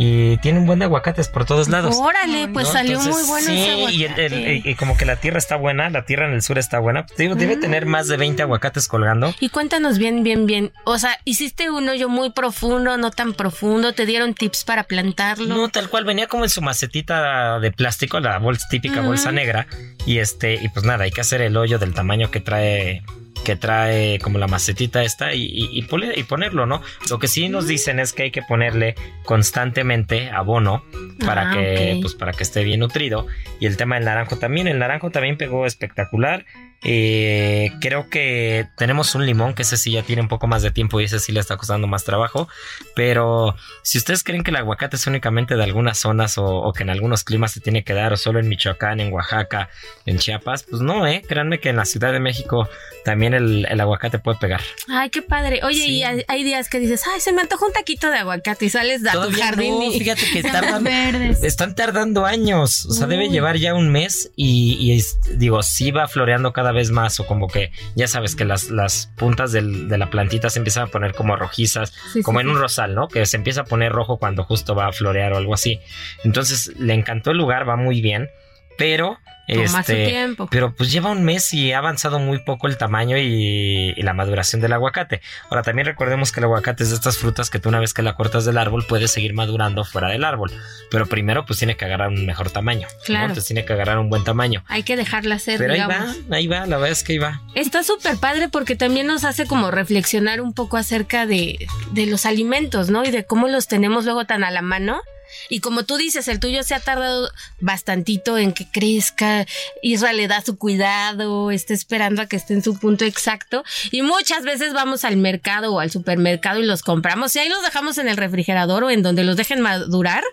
Y tiene un buen de aguacates por todos lados. Órale, pues ¿no? salió Entonces, muy bueno sí, ese aguacate. y, el- el- y como que la tierra está buena, la tierra en el sur está buena. Te digo, debe Mm. tener más de 20 aguacates colgando. Y cuéntanos bien, bien, bien. O sea, ¿hiciste un hoyo muy profundo, no tan profundo? ¿Te dieron tips para plantarlo? No, tal cual, venía como en su macetita de plástico, la bolsa típica bolsa negra. Y este, y pues nada, hay que hacer el hoyo del tamaño que trae que trae como la macetita esta y, y- y pone- y ponerlo, ¿no? Lo que sí nos dicen es que hay que ponerle constantemente abono para Ah, que, pues para que esté bien nutrido. Y el tema del naranjo también, el naranjo también pegó espectacular. Eh, creo que tenemos un limón que ese sí ya tiene un poco más de tiempo y ese sí le está costando más trabajo. Pero si ustedes creen que el aguacate es únicamente de algunas zonas o, o que en algunos climas se tiene que dar, o solo en Michoacán, en Oaxaca, en Chiapas, pues no, eh. Créanme que en la Ciudad de México también el, el aguacate puede pegar. Ay, qué padre. Oye, y hay, hay días que dices, ay, se me antoja un taquito de aguacate y sales a tu jardín no, y fíjate que tardan, están tardando años, o sea, debe llevar ya un mes y, y es- digo, sí va floreando cada vez más o como que ya sabes que las, las puntas del- de la plantita se empiezan a poner como rojizas, Sí, como sí, en un rosal, ¿no? Que se empieza a poner rojo cuando justo va a florear o algo así. Entonces le encantó el lugar, va muy bien, pero... Toma su este, tiempo. pero pues lleva un mes y ha avanzado muy poco el tamaño y, y la maduración del aguacate. Ahora también recordemos que el aguacate es de estas frutas que tú una vez que la cortas del árbol puedes seguir madurando fuera del árbol. Pero primero pues tiene que agarrar un mejor tamaño. ¿no? Claro. Entonces tiene que agarrar un buen tamaño. Hay que dejarla ser, Pero ahí digamos. va, ahí va, la verdad es que ahí va. Está súper padre porque también nos hace como reflexionar un poco acerca de, de los alimentos, ¿no? Y de cómo los tenemos luego tan a la mano. Y como tú dices, el tuyo se ha tardado bastantito en que crezca, Israel le da su cuidado, está esperando a que esté en su punto exacto. Y muchas veces vamos al mercado o al supermercado y los compramos y ahí los dejamos en el refrigerador o en donde los dejen madurar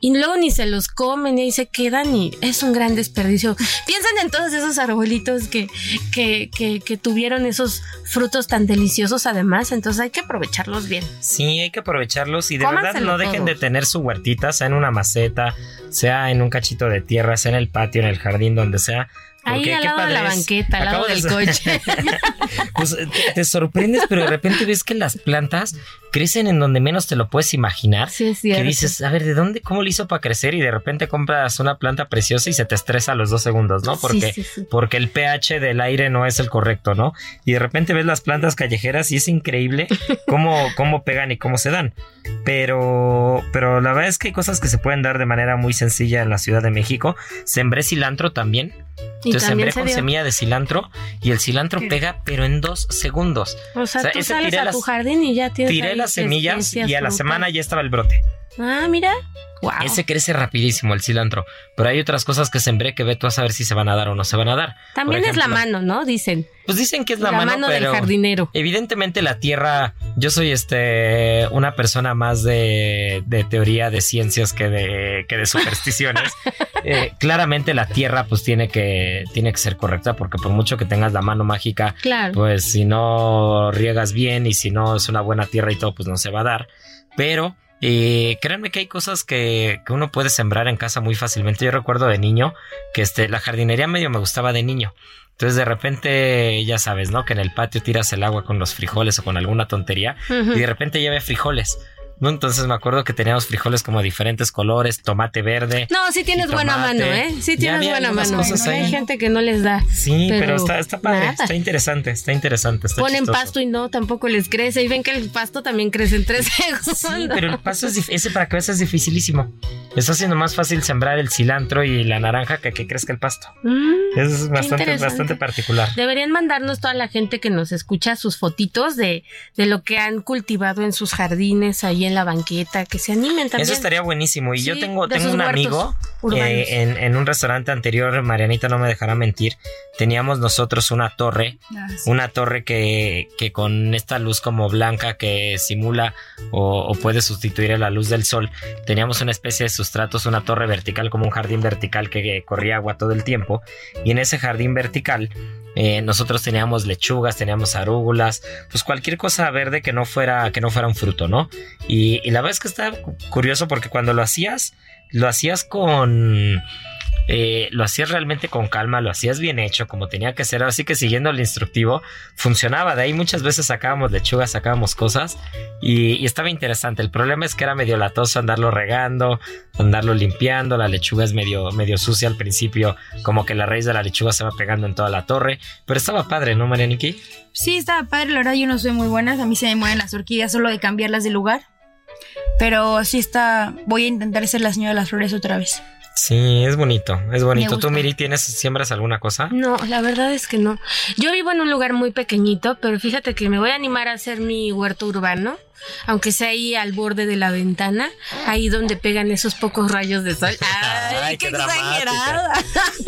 y luego ni se los comen y ahí se quedan y es un gran desperdicio. Piensen en todos esos arbolitos que, que, que, que tuvieron esos frutos tan deliciosos además, entonces hay que aprovecharlos bien. Sí, hay que aprovecharlos y de verdad no dejen todo. de tener su sea en una maceta, sea en un cachito de tierra, sea en el patio, en el jardín, donde sea. Ahí al lado de la banqueta, al lado de del coche. pues te, te sorprendes, pero de repente ves que las plantas crecen en donde menos te lo puedes imaginar. Sí, es cierto. Que dices, a ver, ¿de dónde, cómo le hizo para crecer? Y de repente compras una planta preciosa y se te estresa a los dos segundos, ¿no? Sí, Porque, sí, sí. porque el pH del aire no es el correcto, ¿no? Y de repente ves las plantas callejeras y es increíble cómo, cómo pegan y cómo se dan. Pero, pero la verdad es que hay cosas que se pueden dar de manera muy sencilla en la Ciudad de México. Sembré cilantro también. Y Entonces sembré se con dio. semilla de cilantro y el cilantro ¿Qué? pega, pero en dos segundos. O sea, O sea, tú ese sales a las- tu jardín y ya tienes Tiré las semillas y a la semana ya estaba el brote. Ah, mira. Wow. Ese crece rapidísimo el cilantro. Pero hay otras cosas que sembré que ve tú a saber si se van a dar o no se van a dar. También es la mano, ¿no? Dicen. Pues dicen que es la, La mano, mano del jardinero. Evidentemente la tierra, yo soy este una persona más de, de teoría de ciencias que de, que de supersticiones. Eh, claramente la tierra pues tiene que, tiene que ser correcta porque por mucho que tengas la mano mágica, Claro. pues si no riegas bien y si no es una buena tierra y todo, pues no se va a dar. Pero eh, créanme que hay cosas que, que uno puede sembrar en casa muy fácilmente. Yo recuerdo de niño que este, la jardinería medio me gustaba de niño. Entonces de repente, ya sabes, ¿no? Que en el patio tiras el agua con los frijoles o con alguna tontería y de repente ya ve frijoles. ¿No? Entonces me acuerdo que teníamos frijoles como de diferentes colores, tomate verde. No, sí tienes buena mano, ¿eh? Sí tienes buena mano. Hay gente que no les da. Sí, pero, pero está, está padre, nada. está interesante, está interesante. Está Ponen chistoso. pasto y no, tampoco les crece. Y ven que el pasto también crece en tres segundos. Sí, pero el paso es ese para que veas es dificilísimo. Está haciendo más fácil sembrar el cilantro y la naranja que que crezca el pasto. Mm, Es bastante, bastante particular. Deberían mandarnos toda la gente que nos escucha sus fotitos de, de lo que han cultivado en sus jardines, ahí en la banqueta, que se animen también. Eso estaría buenísimo. Y yo tengo, tengo un amigo eh, en, en un restaurante anterior, Marianita no me dejará mentir. Teníamos nosotros una torre, una torre que, que con esta luz como blanca que simula o, o puede sustituir a la luz del sol, teníamos una especie de sustratos, una torre vertical como un jardín vertical que, que corría agua todo el tiempo. Y en ese jardín vertical eh, nosotros teníamos lechugas, teníamos arúgulas, pues cualquier cosa verde que no fuera, que no fuera un fruto, ¿no? Y, y la verdad es que está cu- curioso porque cuando lo hacías, lo hacías con eh, lo hacías realmente con calma, lo hacías bien hecho, como tenía que ser, así que siguiendo el instructivo, funcionaba. De ahí muchas veces sacábamos lechugas, sacábamos cosas y, estaba interesante. El problema es que era medio latoso andarlo regando, andarlo limpiando, la lechuga es medio, medio sucia al principio, como que la raíz de la lechuga se va pegando en toda la torre, pero estaba padre, ¿no, Marianiki? Sí, estaba padre, la verdad yo no soy muy buena, a mí se me mueren las orquídeas solo de cambiarlas de lugar. Pero sí está, voy a intentar ser la señora de las flores otra vez. Sí, es bonito, es bonito. ¿Tú. Miri, tienes, siembras alguna cosa? No, la verdad es que no. Yo vivo en un lugar muy pequeñito, pero fíjate que me voy a animar a hacer mi huerto urbano, aunque sea ahí al borde de la ventana, ahí donde pegan esos pocos rayos de sol. ¡Ay, Ay, qué, qué exagerada!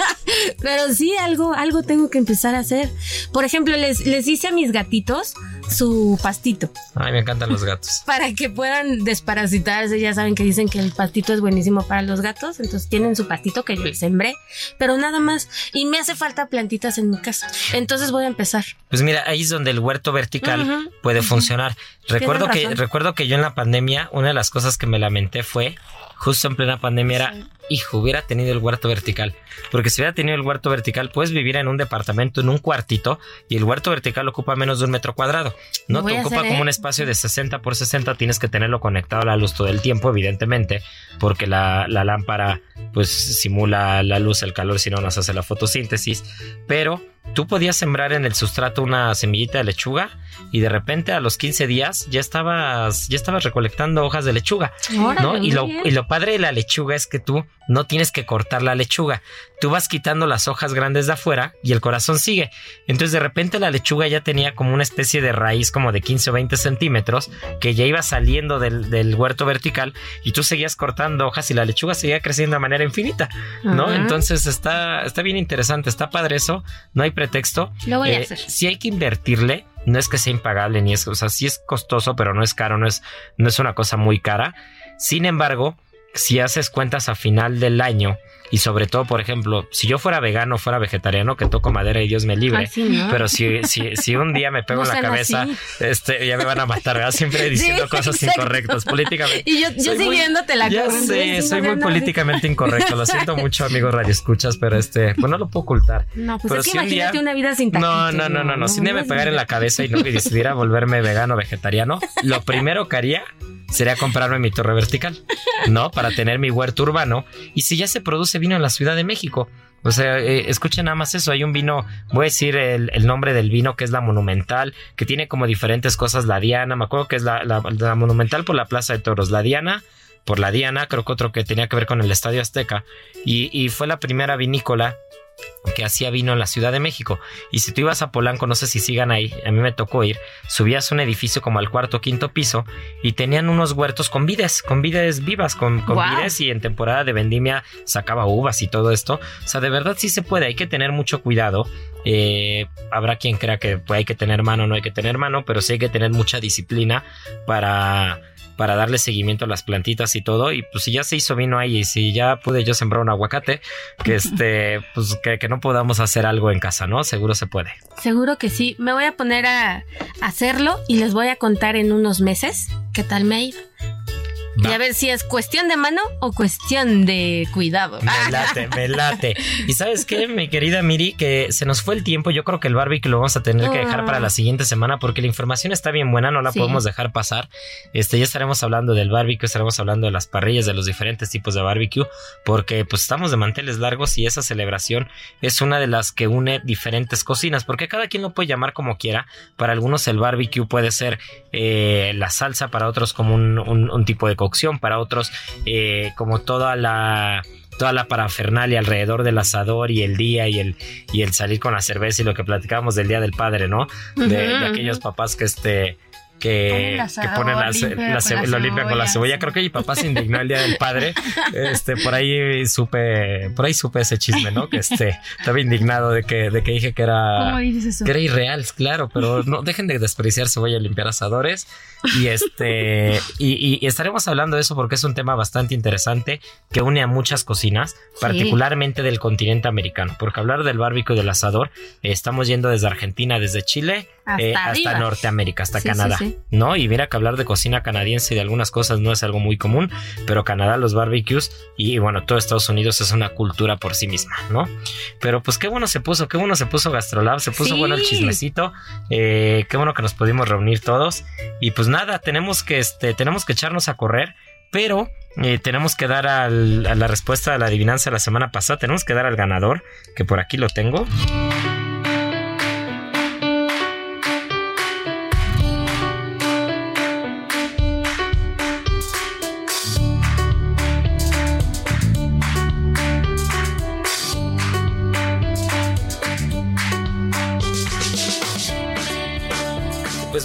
pero sí, algo, algo tengo que empezar a hacer. Por ejemplo, les, les hice a mis gatitos su pastito Ay, me encantan los gatos. para que puedan desparasitarse. Ya saben que dicen que el pastito es buenísimo para los gatos, entonces tienen su pastito que yo les sembré, pero nada más. Y me hace falta plantitas en mi casa. Entonces voy a empezar. Pues mira, ahí es donde el huerto vertical puede funcionar. Recuerdo que, razón. recuerdo que yo en la pandemia, una de las cosas que me lamenté fue, justo en plena pandemia, era, hijo, hubiera tenido el huerto vertical. Porque si hubiera tenido el huerto vertical, puedes vivir en un departamento, en un cuartito, y el huerto vertical ocupa menos de un metro cuadrado. No voy te ocupa hacer, como ¿eh? un espacio de 60 por 60, tienes que tenerlo conectado a la luz todo el tiempo, evidentemente, porque la, la lámpara pues simula la luz, el calor, si no nos hace la fotosíntesis. Pero tú podías sembrar en el sustrato una semillita de lechuga y de repente a los 15 días ya estabas, ya estabas recolectando hojas de lechuga. Órale, ¿no? Y lo, y lo padre de la lechuga es que tú no tienes que cortar la lechuga. Tú vas quitando las hojas grandes de afuera y el corazón sigue. Entonces de repente la lechuga ya tenía como una especie de raíz como de 15 o 20 centímetros que ya iba saliendo del, del huerto vertical y tú seguías cortando hojas y la lechuga seguía creciendo de manera infinita, ¿no? Ajá. Entonces está, está bien interesante, está padre eso, no hay pretexto. Lo voy a Eh, hacer. Si hay que invertirle, no es que sea impagable ni es, o sea, sí es costoso, pero no es caro, no es, no es una cosa muy cara. Sin embargo, si haces cuentas a final del año y sobre todo, por ejemplo, si yo fuera vegano, fuera vegetariano, que toco madera y Dios me libre, Ay, sí, ¿no? pero si, si, si un día me pego en la cabeza, así. este, ya me van a matar, ¿verdad? Siempre diciendo Sí, cosas exacto. incorrectas políticamente. Y yo, yo muy- siguiéndote la Ya sé, soy muy políticamente incorrecto. Lo siento mucho, amigos radioescuchas, pero este, pues no lo puedo ocultar. No, pues Pero es que un imagínate día- una vida sin taquitos. No, no, no, no, no. Si un día me pegara en la cabeza y no y decidiera volverme vegano o vegetariano, lo primero que haría sería comprarme mi torre vertical, ¿no? Para tener mi huerto urbano. Y si ya se produce vino en la Ciudad de México. O sea, eh, escuchen nada más eso. Hay un vino, voy a decir el, nombre del vino, que es la Monumental, que tiene como diferentes cosas. La Diana, me acuerdo que es la, Monumental por la Plaza de Toros. La Diana por la Diana, creo que otro que tenía que ver con el Estadio Azteca. Y fue la primera vinícola que hacía vino en la Ciudad de México. Y si tú ibas a Polanco, no sé si sigan ahí, a mí me tocó ir, subías un edificio como al cuarto o quinto piso y tenían unos huertos con vides, con vides vivas, con, vides y en temporada de vendimia sacaba uvas y todo esto. O sea, de verdad sí se puede, hay que tener mucho cuidado. Eh, habrá quien crea que pues, hay que tener mano, no hay que tener mano, pero sí hay que tener mucha disciplina para para darle seguimiento a las plantitas y todo. Y pues si ya se hizo vino ahí y si ya pude yo sembrar un aguacate, que este, pues que, que no podamos hacer algo en casa, ¿no? Seguro se puede. Seguro que sí. Me voy a poner a hacerlo y les voy a contar en unos meses qué tal me ha ido. Y a ver si es cuestión de mano o cuestión de cuidado. Me late, me late. Y sabes qué, mi querida Miri, que se nos fue el tiempo. Yo creo que el barbecue lo vamos a tener que dejar Ah. para la siguiente semana porque la información está bien buena, no la Sí. podemos dejar pasar. Este, ya estaremos hablando del barbecue, estaremos hablando de las parrillas, de los diferentes tipos de barbecue, porque pues estamos de manteles largos y esa celebración es una de las que une diferentes cocinas, porque cada quien lo puede llamar como quiera. Para algunos el barbecue puede ser eh, la salsa, para otros como un, un- un tipo de cocción, para otros eh, como toda la toda la parafernalia alrededor del asador y el día y el y el salir con la cerveza y lo que platicábamos del día del padre, ¿no? De, aquellos papás que este que, que ponen la, limpian la la lo limpian con la cebolla. Creo que mi papá se indignó el día del padre. Este, por ahí supe, por ahí supe ese chisme, ¿no? Que este, estaba indignado de que, de que dije que era, que era irreal, claro, pero no dejen de despreciar cebolla y limpiar asadores. Y este, y, estaremos hablando de eso porque es un tema bastante interesante que une a muchas cocinas, particularmente del continente americano. Porque hablar del barbecue y del asador, eh, estamos yendo desde Argentina, desde Chile, Hasta eh, hasta. Norteamérica, hasta Sí, Canadá. sí. ¿no? Y mira que hablar de cocina canadiense y de algunas cosas no es algo muy común, pero Canadá, los barbecues y bueno, todo Estados Unidos es una cultura por sí misma, ¿no? Pero pues qué bueno se puso, qué bueno se puso Gastrolab, se puso bueno el chismecito, eh, qué bueno que nos pudimos reunir todos y pues nada, tenemos que, este, tenemos que echarnos a correr, pero eh, tenemos que dar a la respuesta a la adivinanza de la semana pasada, tenemos que dar al ganador, que por aquí lo tengo.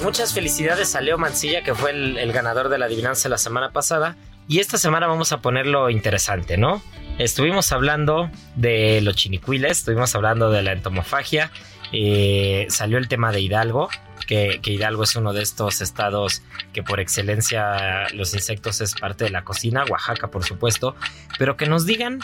Pues muchas felicidades a Leo Mancilla, que fue el, ganador de la adivinanza la semana pasada. Y esta semana vamos a ponerlo interesante, ¿no? Estuvimos hablando de los chinicuiles, estuvimos hablando de la entomofagia, eh, salió el tema de Hidalgo, que, que, Hidalgo es uno de estos estados que por excelencia los insectos es parte de la cocina, Oaxaca por supuesto, pero que nos digan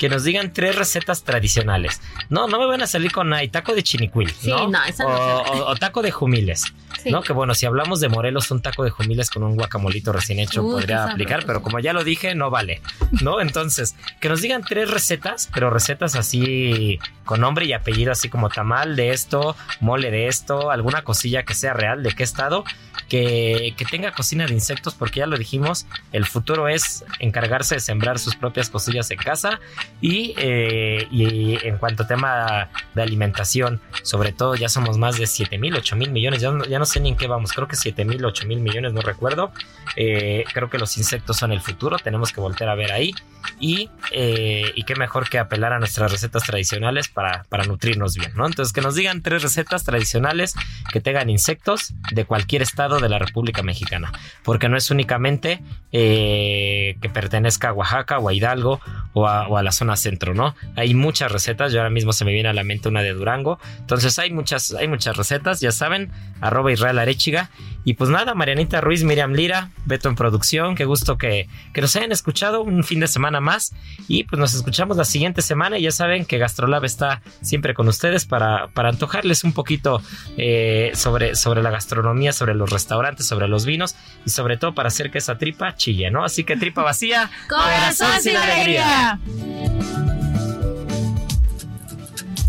que nos digan tres recetas tradicionales. No, no me van a salir con ay, taco de chinicuil, ¿no? no, esa no o, o, taco de jumiles. ¿no? Que bueno, si hablamos de Morelos, un taco de jumiles con un guacamolito recién hecho podría aplicar, pero como ya lo dije, no vale, ¿no? Entonces, que nos digan tres recetas, pero recetas así con nombre y apellido, así como tamal de esto, mole de esto, alguna cosilla que sea real, de qué estado, que, que tenga cocina de insectos, porque ya lo dijimos, el futuro es encargarse de sembrar sus propias cosillas en casa y, eh, y en cuanto a tema de alimentación, sobre todo ya somos más de 7 mil, 8 mil millones, ya no, ya no sé ni en qué vamos, creo que 7 mil, 8 mil millones, no recuerdo. Eh, creo que los insectos son el futuro, tenemos que volver a ver ahí. Y, eh, y qué mejor que apelar a nuestras recetas tradicionales para, para nutrirnos bien, ¿no? Entonces, que nos digan tres recetas tradicionales que tengan insectos de cualquier estado de la República Mexicana, porque no es únicamente eh, que pertenezca a Oaxaca o a Hidalgo o a, o a, la zona centro, ¿no? Hay muchas recetas, yo ahora mismo se me viene a la mente una de Durango, entonces hay muchas, hay muchas recetas, ya saben, arroba Israel Arechiga. Y pues nada, Marianita Ruiz, Miriam Lira, Beto en producción, qué gusto que, que nos hayan escuchado un fin de semana más. Y pues nos escuchamos la siguiente semana y ya saben que Gastrolab está siempre con ustedes para, para antojarles un poquito eh, sobre, sobre la gastronomía, sobre los restaurantes, sobre los vinos y sobre todo para hacer que esa tripa chille, ¿no? Así que tripa vacía, corazón sin alegría.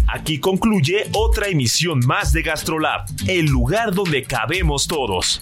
Aquí concluye otra emisión más de Gastrolab, el lugar donde cabemos todos.